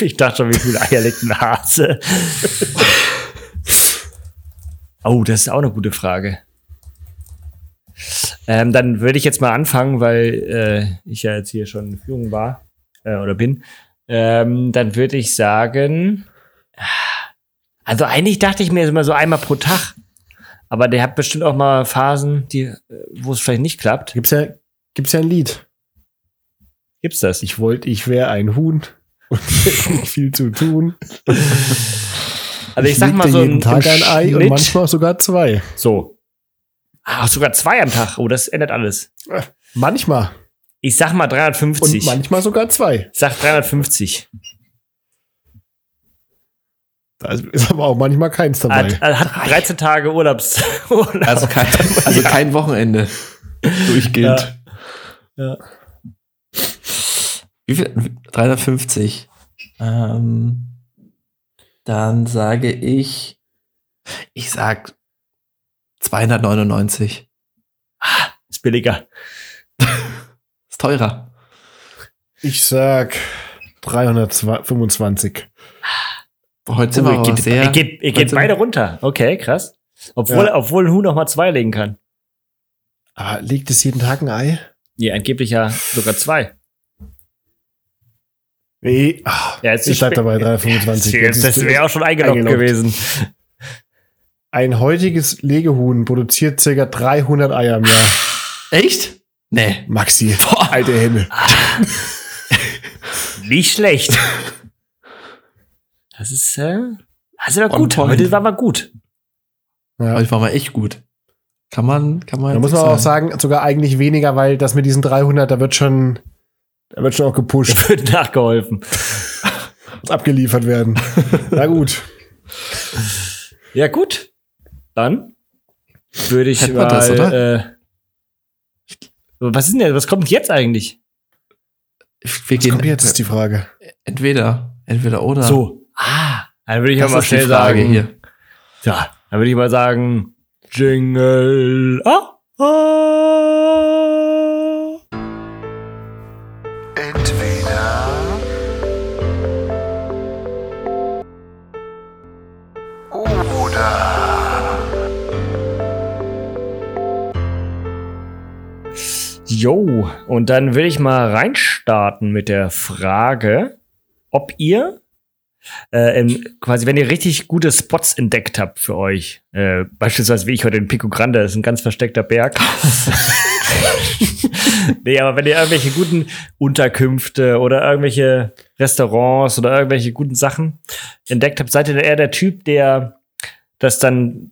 Ich dachte schon, wie viele Eier legt ein Hase? oh, das ist auch eine gute Frage. Ähm, dann würde ich jetzt mal anfangen, weil äh, ich ja jetzt hier schon in Führung war äh, oder bin. Ähm, dann würde ich sagen, also eigentlich dachte ich mir immer so einmal pro Tag. Aber der hat bestimmt auch mal Phasen, die, äh, wo es vielleicht nicht klappt. Gibt's ja, gibt's ja ein Lied. Gibt's das? Ich wollte, ich wäre ein Huhn und nicht viel zu tun. Also ich, sag mal so jeden Tag ein Ei und manchmal sogar zwei. So. Ach, sogar zwei am Tag. Oh, das ändert alles. Manchmal. Ich sag mal Und 350. manchmal sogar zwei. ich sag 350. Da ist aber auch manchmal keins dabei. Hat, hat 13 Tage Urlaubs. Urlaub. Also kein, also kein Wochenende. Durchgehend. Ja. Wie viel? 350. Ähm, dann sage ich, ich sag 299. ist billiger. Teurer. Ich sag 325. Boah, Heute sind Oh, wir aber geht, sehr. ihr geht, ihr geht beide runter. Okay, krass. Obwohl, Ja. obwohl ein Huhn noch mal zwei legen kann. Aber legt es jeden Tag ein Ei? Nee, angeblich ja sogar zwei. Nee. Ah, Ja, jetzt ich bleib dabei, 325. Das, Jetzt das wäre auch schon eingeloggt, eingeloggt. gewesen. Ein heutiges Legehuhn produziert ca. 300 Eier im Jahr. Echt? Nee. Maxi. Alte Henne. Nicht schlecht. Das ist, äh, das ist aber On gut. point. Heute war mal gut. Ja. Heute war mal echt gut. Kann man, kann man. Da muss man auch sagen, sogar eigentlich weniger, weil das mit diesen 300, da wird schon, da wird schon auch gepusht, Wird nachgeholfen. muss abgeliefert werden. Na gut. Ja, gut. Dann würde ich Hätten mal. das, oder? Äh, was ist denn jetzt? Was kommt jetzt eigentlich? Wir Was gehen kommt jetzt, ist die Frage. entweder, entweder oder. So. Ah. Dann würde ich das mal ist die schnell Frage sagen. hier. Ja, dann würde ich mal sagen. Jingle. Ah, ah. Jo, und dann will ich mal reinstarten mit der Frage, ob ihr äh, ähm, quasi, wenn ihr richtig gute Spots entdeckt habt für euch, äh, beispielsweise wie ich heute in Pico Grande, das ist ein ganz versteckter Berg. nee, aber wenn ihr irgendwelche guten Unterkünfte oder irgendwelche Restaurants oder irgendwelche guten Sachen entdeckt habt, seid ihr eher der Typ, der das dann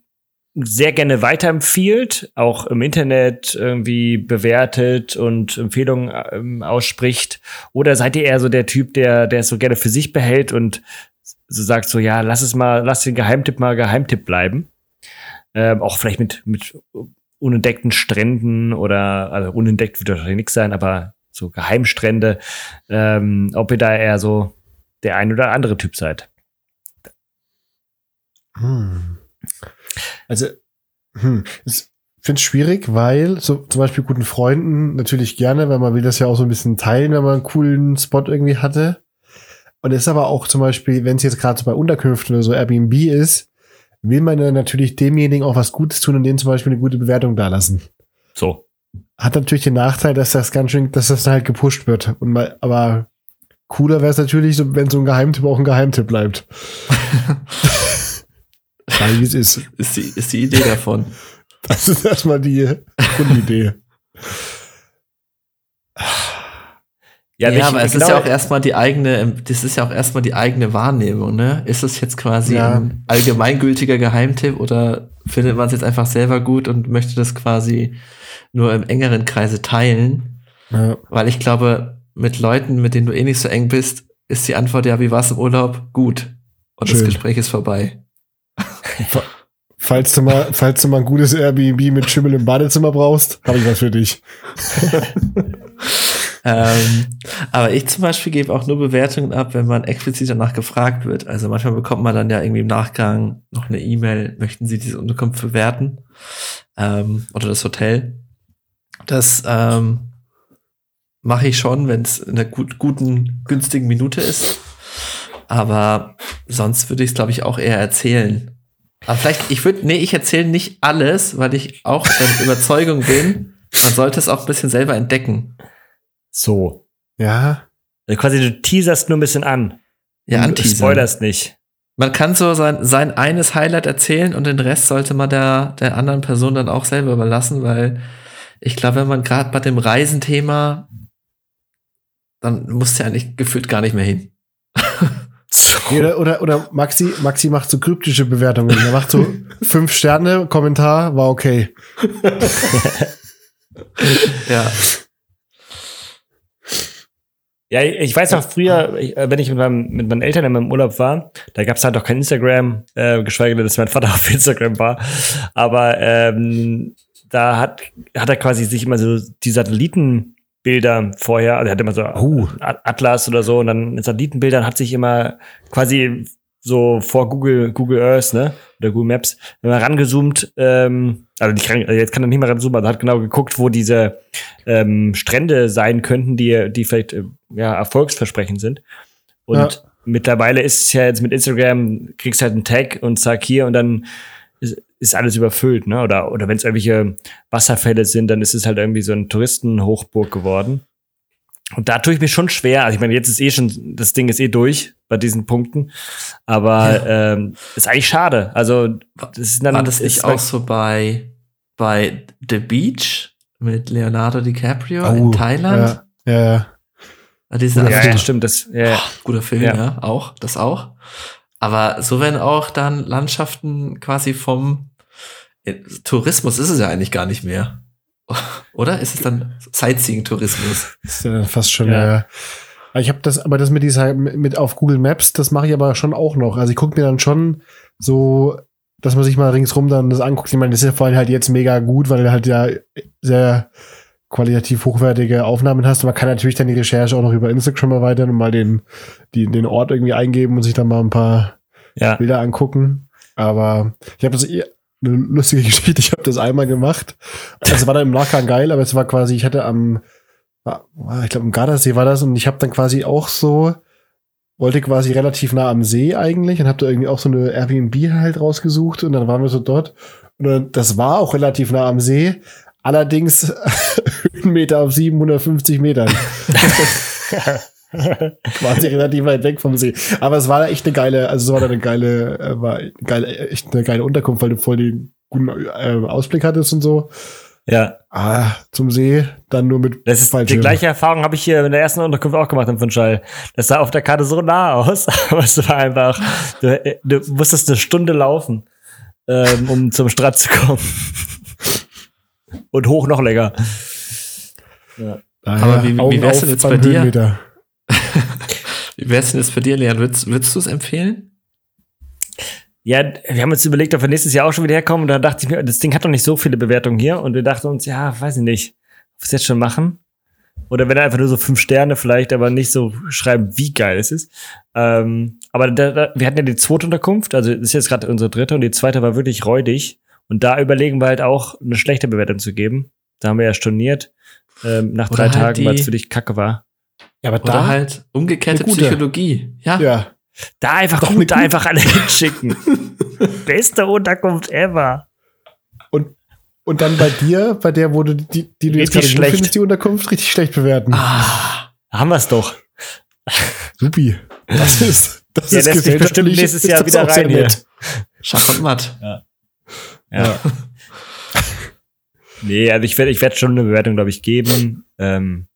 sehr gerne weiterempfiehlt, auch im Internet irgendwie bewertet und Empfehlungen ähm, ausspricht? Oder seid ihr eher so der Typ, der, der es so gerne für sich behält und so sagt so, ja, lass es mal, lass den Geheimtipp mal Geheimtipp bleiben? Ähm, auch vielleicht mit, mit unentdeckten Stränden oder, also unentdeckt wird wahrscheinlich nichts sein, aber so Geheimstrände, ähm, ob ihr da eher so der ein oder andere Typ seid. Hm. Also, hm, ich finde es schwierig, weil so zum Beispiel guten Freunden natürlich gerne, weil man will das ja auch so ein bisschen teilen, wenn man einen coolen Spot irgendwie hatte. Und es ist aber auch zum Beispiel, wenn es jetzt gerade so bei Unterkünften oder so Airbnb ist, will man dann natürlich demjenigen auch was Gutes tun und denen zum Beispiel eine gute Bewertung dalassen. So. Hat natürlich den Nachteil, dass das ganz schön, dass das dann halt gepusht wird. Und mal, aber cooler wäre es natürlich, wenn so ein Geheimtipp auch ein Geheimtipp bleibt. Weil wie es ist. Ist die, ist die Idee davon. Das ist erstmal die Grundidee. Ja, Ja, aber es genau- ist ja auch erstmal die eigene, das ist ja auch erstmal die eigene Wahrnehmung, ne? Ist es jetzt quasi Ja. ein allgemeingültiger Geheimtipp oder findet man es jetzt einfach selber gut und möchte das quasi nur im engeren Kreise teilen. Ja. Weil ich glaube, mit Leuten, mit denen du eh nicht so eng bist, ist die Antwort ja, wie war's im Urlaub? Gut. Und das Schön. Gespräch ist vorbei. Falls du mal, falls du mal ein gutes Airbnb mit Schimmel im Badezimmer brauchst, habe ich was für dich. ähm, aber ich zum Beispiel gebe auch nur Bewertungen ab, wenn man explizit danach gefragt wird. Also manchmal bekommt man dann ja irgendwie im Nachgang noch eine E-Mail, möchten Sie diese Unterkunft bewerten? Ähm, oder das Hotel. Das ähm, mache ich schon, wenn es in einer gut, guten, günstigen Minute ist. Aber sonst würde ich es, glaube ich, auch eher erzählen. Aber vielleicht, ich würde, nee, ich erzähle nicht alles, weil ich auch der Überzeugung bin, man sollte es auch ein bisschen selber entdecken. So. Ja. Also quasi du teaserst nur ein bisschen an. Ja, Du spoilerst nicht. Man kann so sein, sein eines Highlight erzählen und den Rest sollte man der, der anderen Person dann auch selber überlassen, weil ich glaube, wenn man gerade bei dem Reisenthema, dann muss ja eigentlich gefühlt gar nicht mehr hin. Oder, oder, oder Maxi, Maxi macht so kryptische Bewertungen. Er macht so fünf Sterne, Kommentar, war okay. Ja. Ja, ich weiß noch früher, äh, wenn ich mit, meinem, mit meinen Eltern in meinem Urlaub war, da gab es halt noch kein Instagram, äh, geschweige denn, dass mein Vater auf Instagram war. Aber ähm, da hat, hat er quasi sich immer so die Satellitenbilder vorher, also er hat immer so. At- Atlas oder so und dann in Satellitenbildern hat sich immer quasi so vor Google, Google Earth, ne? Oder Google Maps, immer rangezoomt, ähm, also nicht ran, also jetzt kann er nicht mehr ranzoomen, aber hat genau geguckt, wo diese ähm, Strände sein könnten, die, die vielleicht äh, ja, erfolgsversprechend sind. Und Ja. mittlerweile ist es ja jetzt mit Instagram, kriegst halt einen Tag und zack hier und dann ist, alles überfüllt, ne? Oder, oder wenn es irgendwelche Wasserfälle sind, dann ist es halt irgendwie so ein Touristenhochburg geworden. Und da tue ich mir schon schwer. Also ich meine, jetzt ist eh schon, das Ding ist eh durch bei diesen Punkten. Aber ähm, ist eigentlich schade. Also das ist dann War das ist nicht auch so bei, bei The Beach mit Leonardo DiCaprio Oh, in Thailand? Ja, ja, ja. Dieser Ja, Film. ja, stimmt. Das, ja, Oh, guter Film, Ja. ja. auch, das auch. Aber so werden auch dann Landschaften quasi vom Tourismus ist es ja eigentlich gar nicht mehr. Oder ist es dann Sightseeing-Tourismus? Ist ja fast schon, Ja. ja. ja. Ich habe das, aber das mit dieser, mit auf Google Maps, das mache ich aber schon auch noch. Also ich gucke mir dann schon so, dass man sich mal ringsrum dann das anguckt. Ich meine, das ist ja vor allem halt jetzt mega gut, weil du halt ja sehr qualitativ hochwertige Aufnahmen hast. Man kann natürlich dann die Recherche auch noch über Instagram erweitern und mal den, die, den Ort irgendwie eingeben und sich dann mal ein paar ja. Bilder angucken. Aber ich habe das eine lustige Geschichte. Ich habe das einmal gemacht. Es war dann im Nachgang geil, aber es war quasi, ich hatte am, war- war- ich glaube im Gardasee war das und ich habe dann quasi auch so, wollte quasi relativ nah am See eigentlich und habe da irgendwie auch so eine Airbnb halt rausgesucht und dann waren wir so dort. Und dann, das war auch relativ nah am See, allerdings Höhenmeter auf 750 Metern. quasi relativ weit weg vom See. Aber es war echt eine geile, also es war eine geile, äh, war eine geile, echt eine geile Unterkunft, weil du voll den guten äh, Ausblick hattest und so. ja. Ah, zum See, dann nur mit Das ist die gleiche Erfahrung habe ich hier in der ersten Unterkunft auch gemacht im Funchal. Das sah auf der Karte so nah aus, aber es war einfach, du, du musstest eine Stunde laufen, ähm, um zum Strand zu kommen. Und hoch noch länger. Daher Aber wie- wie Augen wär's auf denn jetzt bei dir? Höhenmeter. Wie wär's denn jetzt bei dir, Leon? Würdest, würdest du es empfehlen? Ja, wir haben uns überlegt, ob wir nächstes Jahr auch schon wieder herkommen. Und da dachte ich mir, das Ding hat doch nicht so viele Bewertungen hier. Und wir dachten uns, ja, weiß ich nicht, ob wir es jetzt schon machen. Oder wenn einfach nur so fünf Sterne vielleicht, aber nicht so schreiben, wie geil es ist. Ähm, aber da, da, wir hatten ja die zweite Unterkunft, also das ist jetzt gerade unsere dritte und die zweite war wirklich räudig. Und da überlegen wir halt auch, eine schlechte Bewertung zu geben. Da haben wir ja storniert, ähm, nach drei Oder halt Tagen, weil es für dich kacke war. Ja, aber Oder da, halt umgekehrte. Psychologie? Ja. ja. Da einfach Doch, gut, eine da einfach alle hinschicken. Beste Unterkunft ever. Und, und dann bei dir, bei der, wo du die, die du jetzt Richtig gerade gut schlecht. findest, die Unterkunft, richtig schlecht bewerten. Ah, Da haben wir es doch. Supi. Das ist, das Ja, ist lässt mich bestimmt nächstes ist Jahr wieder rein hier. nett. Schach und Matt. Ja. nee, also ich werde ich werd schon eine Bewertung, glaube ich, geben. Ähm,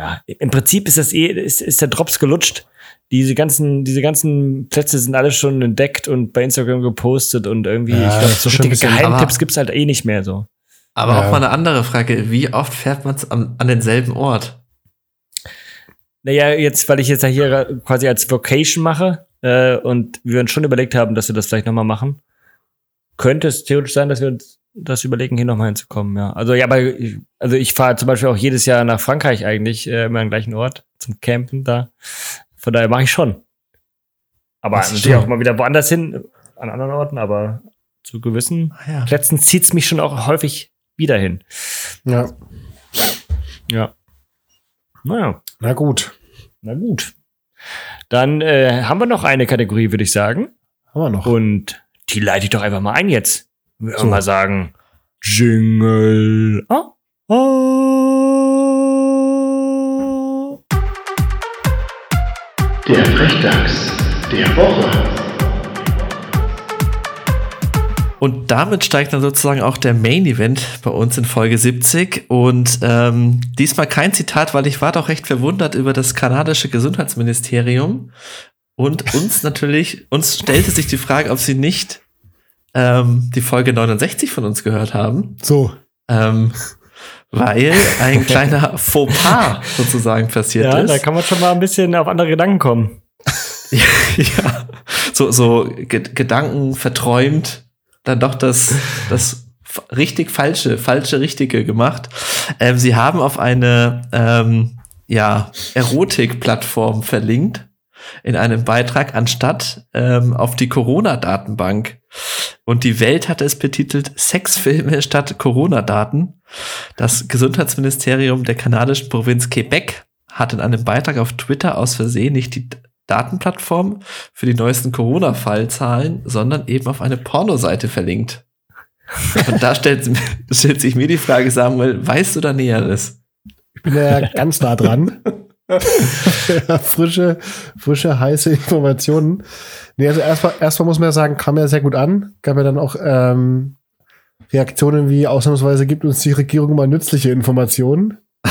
ja, im Prinzip ist das eh, ist, ist der Drops gelutscht. diese ganzen, diese ganzen Plätze sind alle schon entdeckt und bei Instagram gepostet und irgendwie, Ja, ich glaube, so richtige Geheimtipps aber- gibt's halt eh nicht mehr so. Aber Ja. auch mal eine andere Frage. Wie oft fährt man an, an denselben Ort? Naja, jetzt, weil ich jetzt ja hier quasi als Vocation mache äh, und wir uns schon überlegt haben, dass wir das vielleicht nochmal machen, könnte es theoretisch sein, dass wir uns das überlegen, hier nochmal hinzukommen, ja. Also ja, aber ich, also ich fahre zum Beispiel auch jedes Jahr nach Frankreich eigentlich, äh, immer an den gleichen Ort zum Campen da. Von daher mache ich schon. Aber Das natürlich auch mal wieder woanders hin, an anderen Orten, aber zu gewissen Ah, ja. Plätzen zieht's mich schon auch häufig wieder hin. Ja. Ja. Naja. Na gut. Na gut. Dann äh, haben wir noch eine Kategorie, würde ich sagen. Haben wir noch. Und die leite ich doch einfach mal ein jetzt. Wir So. mal sagen. Jingle. Ah. Ah. Der Frechdachs der Woche. Und damit steigt dann sozusagen auch der Main Event bei uns in Folge 70. Und ähm, diesmal kein Zitat, weil ich war doch recht verwundert über das kanadische Gesundheitsministerium. Und uns natürlich, uns stellte sich die Frage, ob sie nicht ähm, die Folge 69 von uns gehört haben. So. Ähm, weil ein kleiner Fauxpas sozusagen passiert Ja, ist. da kann man schon mal ein bisschen auf andere Gedanken kommen. ja, so, so Ge Gedanken verträumt, dann doch das, das richtig falsche, falsche Richtige gemacht. Ähm, sie haben auf eine ähm, ja, Erotik-Plattform verlinkt in einem Beitrag, anstatt ähm, auf die Corona-Datenbank. Und die Welt hatte es betitelt Sexfilme statt Corona-Daten. Das Gesundheitsministerium der kanadischen Provinz Quebec hat in einem Beitrag auf Twitter aus Versehen nicht die Datenplattform für die neuesten Corona-Fallzahlen, sondern eben auf eine Pornoseite verlinkt. Und da stellt, stellt sich mir die Frage, Samuel, weißt du da Näheres? Ich bin ja ganz nah dran. ja, frische, frische, heiße Informationen. Nee, also erstmal, erstmal muss man ja sagen, kam ja sehr gut an. Gab ja dann auch ähm, Reaktionen wie ausnahmsweise gibt uns die Regierung mal nützliche Informationen.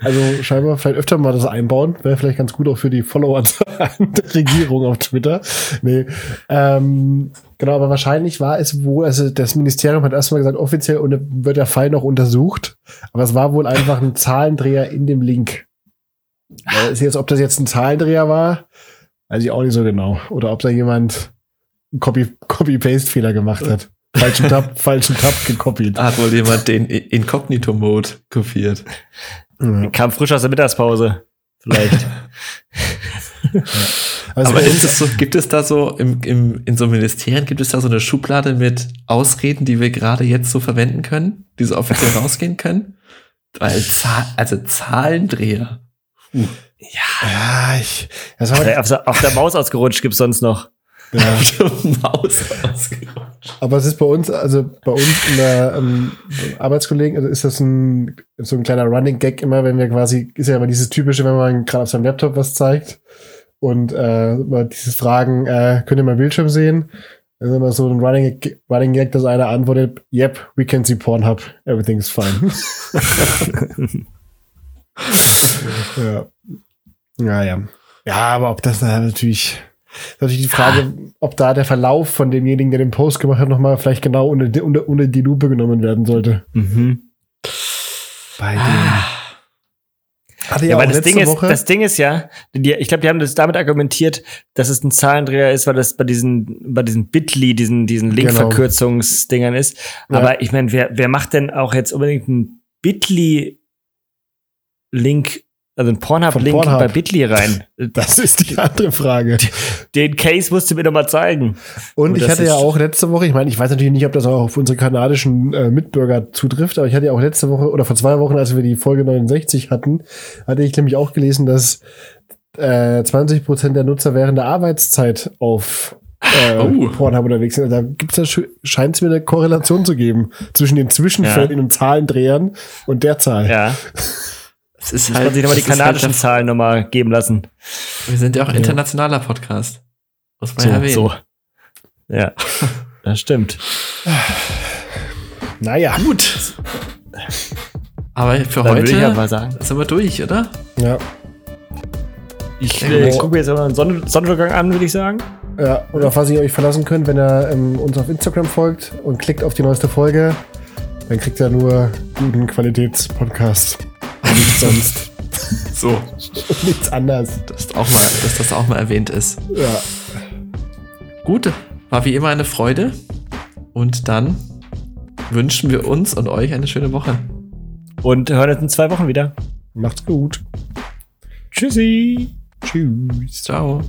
Also scheinbar vielleicht öfter mal das einbauen. Wäre vielleicht ganz gut auch für die Follower der Regierung auf Twitter. Nee. Ähm, genau, aber wahrscheinlich war es wohl, also das Ministerium hat erstmal gesagt, offiziell wird der Fall noch untersucht. Aber es war wohl einfach ein Zahlendreher in dem Link. Äh, Ist jetzt, ob das jetzt ein Zahlendreher war, weiß ich auch nicht so genau. Oder ob da jemand einen Copy- Copy-Paste-Fehler gemacht hat. Falschen Tab, falschen Tab gekopiert. Hat wohl jemand den I- Inkognito-Mode kopiert. Ja. Kam frisch aus der Mittagspause. Vielleicht. Also Aber so, gibt es da so im, im, in so Ministerien, gibt es da so eine Schublade mit Ausreden, die wir gerade jetzt so verwenden können, die so offiziell rausgehen können? Weil Zahl, also Zahlendreher. ja, ich, das war, auf, der, auf der Maus ausgerutscht gibt's sonst noch. ja. Maus ausgerutscht. Aber es ist bei uns, also bei uns in der ähm, Arbeitskollegen, also ist das ein so ein kleiner Running Gag immer, wenn wir quasi, ist ja immer dieses typische, wenn man gerade auf seinem Laptop was zeigt und äh, immer dieses Fragen, äh, könnt ihr mein Bildschirm sehen? Das ist immer so ein Running, Gag- Running Gag, dass einer antwortet, yep, we can see Pornhub, everything's fine. ja. Ja, ja. Ja, aber ob das da natürlich, ist natürlich die Frage, ob da der Verlauf von demjenigen, der den Post gemacht hat, nochmal vielleicht genau unter, die- unter, unter die Lupe genommen werden sollte. Mhm. Bei dem. Hatte Ja, ja, aber auch das letzte Ding, ist, Woche. das Ding ist ja, die, ich glaube, die haben das damit argumentiert, dass es ein Zahlendreher ist, weil das bei diesen, bei diesen Bitly, diesen, diesen Genau. Linkverkürzungsdingern ist. Ja. Aber ich meine, wer, wer macht denn auch jetzt unbedingt einen Bitly-Link, also einen Pornhub-Link Pornhub. bei Bitly rein? das ist die andere Frage. Den Case musst du mir doch mal zeigen. Und Und ich das hatte ja auch letzte Woche, ich meine, ich weiß natürlich nicht, ob das auch auf unsere kanadischen äh, Mitbürger zutrifft, aber ich hatte ja auch letzte Woche oder vor zwei Wochen, als wir die Folge 69 hatten, hatte ich nämlich auch gelesen, dass äh, 20 Prozent der Nutzer während der Arbeitszeit auf äh, Oh. Pornhub unterwegs sind. Da gibt's ja scheint es mir eine Korrelation zu geben zwischen den Zwischenfällen Ja. in den Zahlendrehern und der Zahl. Ja, Es ist halt, man sich nochmal die halt kanadischen der- Zahlen nochmal geben lassen. wir sind ja auch internationaler Podcast. Muss man So, ja erwähnen. so. Ja, das stimmt. Naja, Gut. Aber für Dann ich ja heute mal sagen. sind wir durch, oder? ja. Ich äh, gut. gucke mir jetzt aber einen Sonn Sonnenuntergang an, würde ich sagen. Ja, und auf was ihr euch verlassen könnt, wenn ihr ähm, uns auf Instagram folgt und klickt auf die neueste Folge, dann kriegt ihr nur guten Qualitätspodcast. Und Nichts sonst. So, nichts anderes. dass, auch mal, dass das auch mal erwähnt ist. Ja. Gut, war wie immer eine Freude. Und dann wünschen wir uns und euch eine schöne Woche. Und hören uns in zwei Wochen wieder. Macht's gut. Tschüssi. Tschüss. Ciao.